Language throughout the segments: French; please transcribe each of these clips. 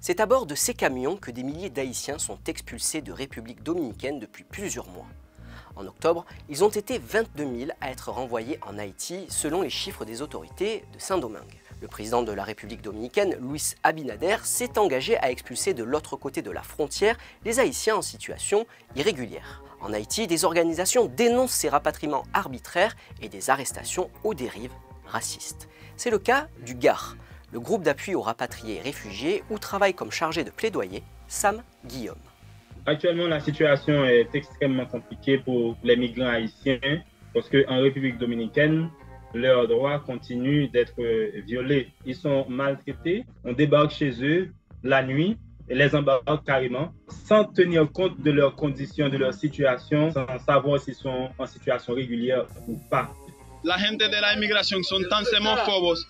C'est à bord de ces camions que des milliers d'Haïtiens sont expulsés de République dominicaine depuis plusieurs mois. En octobre, ils ont été 22 000 à être renvoyés en Haïti selon les chiffres des autorités de Saint-Domingue. Le président de la République dominicaine, Luis Abinader, s'est engagé à expulser de l'autre côté de la frontière les Haïtiens en situation irrégulière. En Haïti, des organisations dénoncent ces rapatriements arbitraires et des arrestations aux dérives racistes. C'est le cas du GAR, le groupe d'appui aux rapatriés réfugiés, où travaille comme chargé de plaidoyer Sam Guillaume. Actuellement, la situation est extrêmement compliquée pour les migrants haïtiens parce qu'en République dominicaine, leurs droits continuent d'être violés. Ils sont maltraités, on débarque chez eux la nuit et les embarque carrément sans tenir compte de leurs conditions, de leur situation, sans savoir s'ils sont en situation régulière ou pas. la gente de la inmigración son tan xenófobos,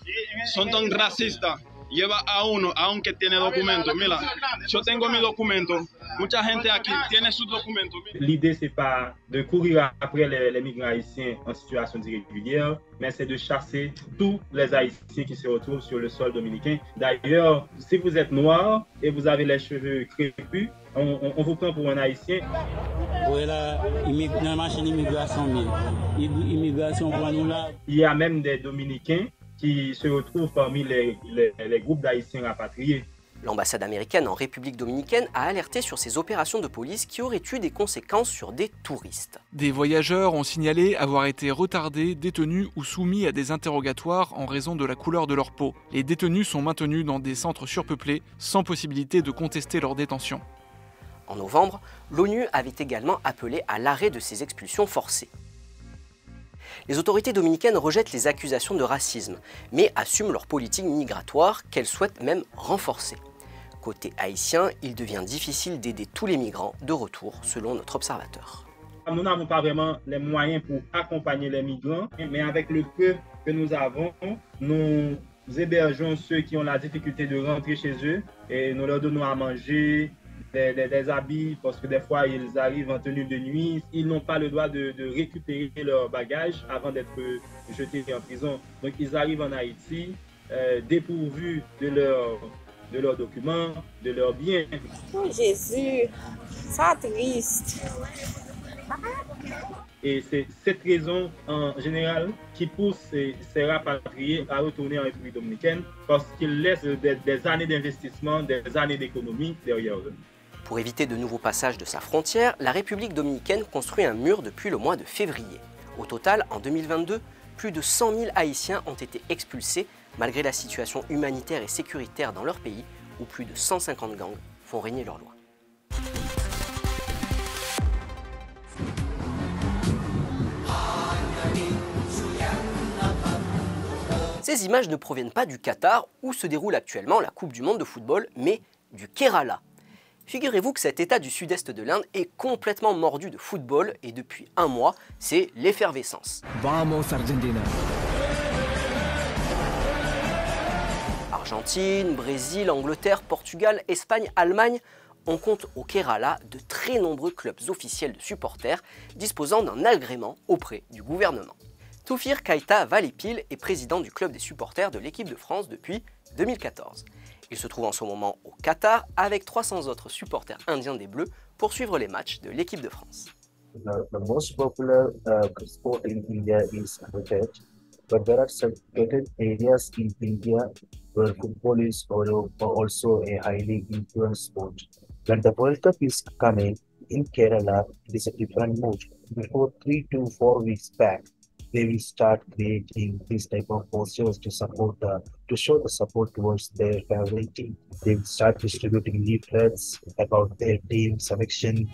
son tan racistas. Lleva a uno, aunque tiene documentos. Mira, yo tengo mi documento. Mucha gente aquí tiene sus documentos. L'idée, c'est pas de courir après les, les, migrants haïtiens en situation irrégulière, mais c'est de chasser tous les haïtiens qui se retrouvent sur le sol dominicain. D'ailleurs, si vous êtes noir et vous avez les cheveux crépus, on, on, on vous prend pour un haïtien. Il y a même des Dominicains qui se retrouvent parmi les, les, les groupes d'Haïtiens rapatriés. L'ambassade américaine en République dominicaine a alerté sur ces opérations de police qui auraient eu des conséquences sur des touristes. Des voyageurs ont signalé avoir été retardés, détenus ou soumis à des interrogatoires en raison de la couleur de leur peau. Les détenus sont maintenus dans des centres surpeuplés, sans possibilité de contester leur détention. En novembre, l'ONU avait également appelé à l'arrêt de ces expulsions forcées. Les autorités dominicaines rejettent les accusations de racisme, mais assument leur politique migratoire qu'elles souhaitent même renforcer. Côté haïtien, il devient difficile d'aider tous les migrants de retour, selon notre observateur. Nous n'avons pas vraiment les moyens pour accompagner les migrants, mais avec le peu que nous avons, nous hébergeons ceux qui ont la difficulté de rentrer chez eux et nous leur donnons à manger, des, des, des, habits parce que des fois ils arrivent en tenue de nuit. Ils n'ont pas le droit de, de récupérer leur bagage avant d'être jetés en prison. Donc ils arrivent en Haïti euh, dépourvus de leurs de leurs documents, de leurs biens. Oh Jésus, ça triste. Et c'est cette raison en général qui pousse ces, ces rapatriés à retourner en République dominicaine parce qu'ils laissent des, des années d'investissement, des années d'économie derrière eux. Pour éviter de nouveaux passages de sa frontière, la République dominicaine construit un mur depuis le mois de février. Au total, en 2022, plus de 100 000 Haïtiens ont été expulsés malgré la situation humanitaire et sécuritaire dans leur pays où plus de 150 gangs font régner leur loi. Ces images ne proviennent pas du Qatar où se déroule actuellement la Coupe du Monde de football, mais du Kerala. Figurez-vous que cet état du sud-est de l'Inde est complètement mordu de football et depuis un mois, c'est l'effervescence. Argentine, Brésil, Angleterre, Portugal, Espagne, Allemagne, on compte au Kerala de très nombreux clubs officiels de supporters disposant d'un agrément auprès du gouvernement. Toufir Kaita Valépil est président du club des supporters de l'équipe de France depuis 2014. Il se trouve en ce moment au Qatar avec 300 autres supporters indiens des Bleus pour suivre les matchs de l'équipe de France. The, most popular uh, sport in India is cricket, but there are certain areas in India where football is also a highly influenced sport. When the World Cup is coming in Kerala, it is a different mood. Before three to four weeks back, they will start creating this type of posters to support the to show the support towards their favorite team. They will start distributing leaflets about their team selection.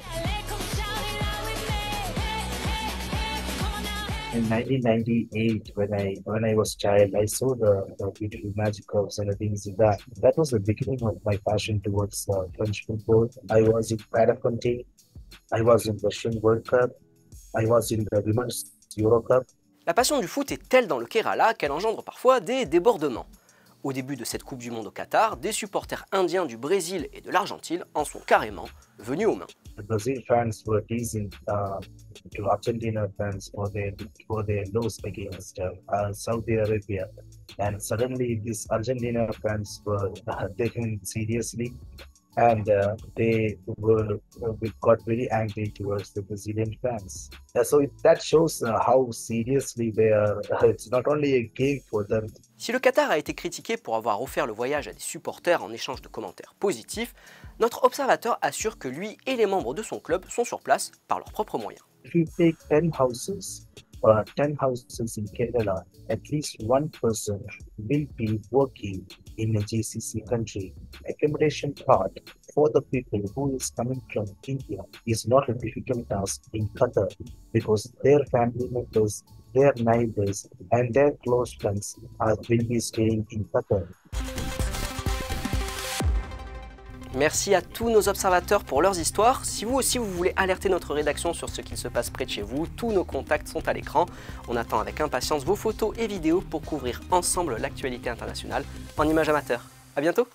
In 1998, when I when I was child, I saw the, the beautiful magic of Zinedine Zidane. That was the beginning of my passion towards uh, French football. I was in Paraconte, I was in Russian World Cup, I was in the Women's Euro Cup, La passion du foot est telle dans le Kerala qu'elle engendre parfois des débordements. Au début de cette Coupe du Monde au Qatar, des supporters indiens du Brésil et de l'Argentine en sont carrément venus aux mains. Uh, and uh, they were uh, we got very angry towards the Brazilian fans. Uh, so it, that shows uh, how seriously they are. it's not only a game for them; Si le Qatar a été critiqué pour avoir offert le voyage à des supporters en échange de commentaires positifs, notre observateur assure que lui et les membres de son club sont sur place par leurs propres moyens. if you take 10 houses, uh, 10 houses in Kerala, at least one person will be working in a GCC country. Accommodation part for the people who is coming from India is not a difficult task in Qatar because their family members, their neighbors, and their close friends are will be staying in Qatar. Merci à tous nos observateurs pour leurs histoires. Si vous aussi vous voulez alerter notre rédaction sur ce qu'il se passe près de chez vous, tous nos contacts sont à l'écran. On attend avec impatience vos photos et vidéos pour couvrir ensemble l'actualité internationale en images amateurs. A bientôt